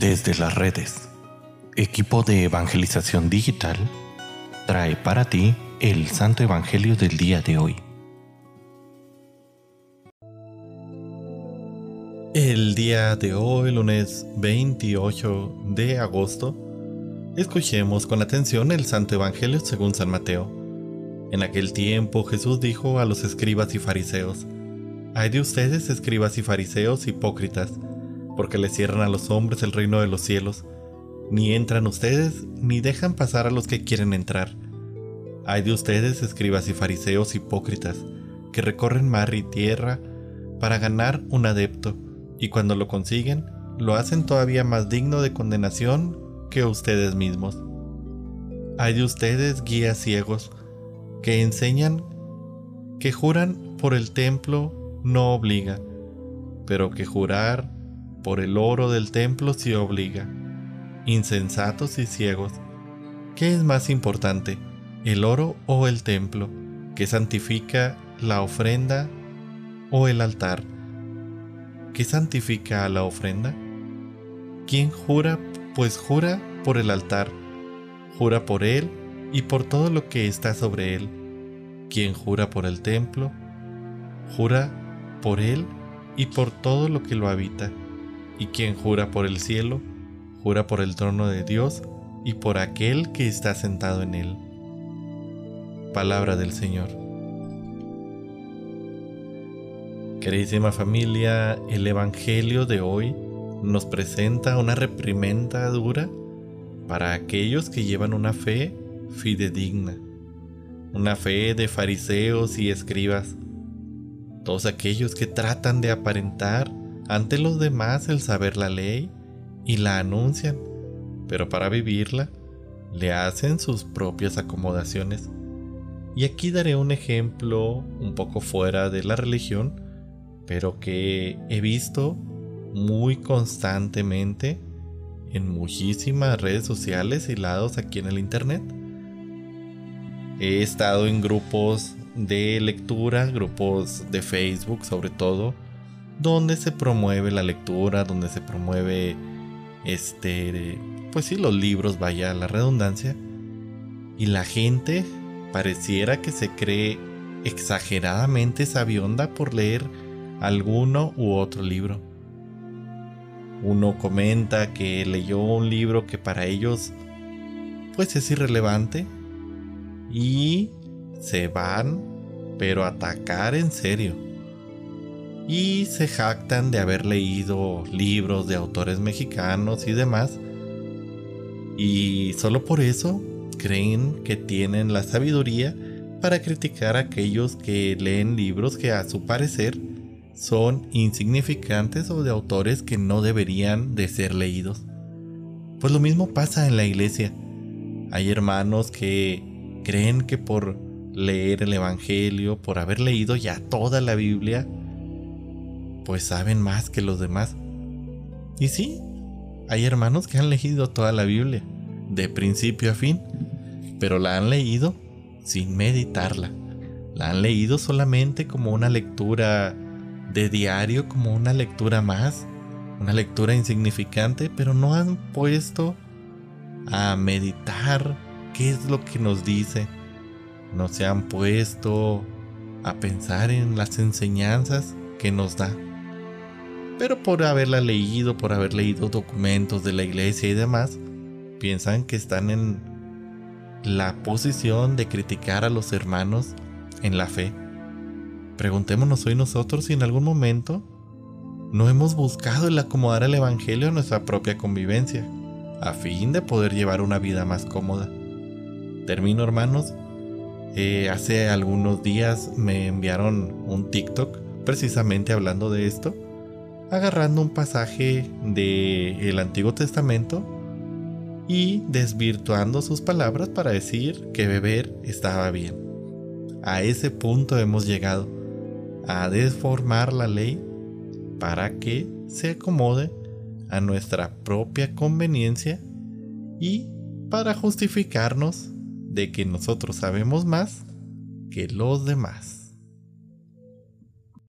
Desde las redes, equipo de evangelización digital trae para ti el Santo Evangelio del día de hoy. El día de hoy, lunes 28 de agosto, escuchemos con atención el Santo Evangelio según San Mateo. En aquel tiempo Jesús dijo a los escribas y fariseos, Hay de ustedes, escribas y fariseos hipócritas, porque le cierran a los hombres el reino de los cielos. Ni entran ustedes, ni dejan pasar a los que quieren entrar. Hay de ustedes, escribas y fariseos hipócritas, que recorren mar y tierra para ganar un adepto, y cuando lo consiguen, lo hacen todavía más digno de condenación que ustedes mismos. Hay de ustedes, guías ciegos, que enseñan que juran por el templo no obliga, pero que jurar por el oro del templo se obliga. Insensatos y ciegos. ¿Qué es más importante, el oro o el templo, que santifica la ofrenda o el altar? ¿Qué santifica a la ofrenda? ¿Quién jura? Pues jura por el altar, jura por él y por todo lo que está sobre él. Quien jura por el templo, jura por él y por todo lo que lo habita y quien jura por el cielo, jura por el trono de Dios y por aquel que está sentado en él. Palabra del Señor. Queridísima familia, el Evangelio de hoy nos presenta una reprimenda dura para aquellos que llevan una fe fidedigna, una fe de fariseos y escribas, todos aquellos que tratan de aparentar ante los demás el saber la ley y la anuncian, pero para vivirla le hacen sus propias acomodaciones. Y aquí daré un ejemplo un poco fuera de la religión, pero que he visto muy constantemente en muchísimas redes sociales y lados aquí en el internet. He estado en grupos de lectura, grupos de Facebook sobre todo, donde se promueve la lectura, donde se promueve este, pues sí, los libros, vaya la redundancia. Y la gente pareciera que se cree exageradamente sabionda por leer alguno u otro libro. Uno comenta que leyó un libro que para ellos pues es irrelevante y se van pero atacar en serio y se jactan de haber leído libros de autores mexicanos y demás. Y solo por eso creen que tienen la sabiduría para criticar a aquellos que leen libros que a su parecer son insignificantes o de autores que no deberían de ser leídos. Pues lo mismo pasa en la iglesia. Hay hermanos que creen que por leer el Evangelio, por haber leído ya toda la Biblia, pues saben más que los demás. Y sí, hay hermanos que han leído toda la Biblia, de principio a fin, pero la han leído sin meditarla. La han leído solamente como una lectura de diario, como una lectura más, una lectura insignificante, pero no han puesto a meditar qué es lo que nos dice. No se han puesto a pensar en las enseñanzas que nos da pero por haberla leído, por haber leído documentos de la iglesia y demás, piensan que están en la posición de criticar a los hermanos en la fe. Preguntémonos hoy nosotros si en algún momento no hemos buscado el acomodar el Evangelio a nuestra propia convivencia, a fin de poder llevar una vida más cómoda. Termino hermanos, eh, hace algunos días me enviaron un TikTok precisamente hablando de esto agarrando un pasaje del Antiguo Testamento y desvirtuando sus palabras para decir que beber estaba bien. A ese punto hemos llegado, a desformar la ley para que se acomode a nuestra propia conveniencia y para justificarnos de que nosotros sabemos más que los demás.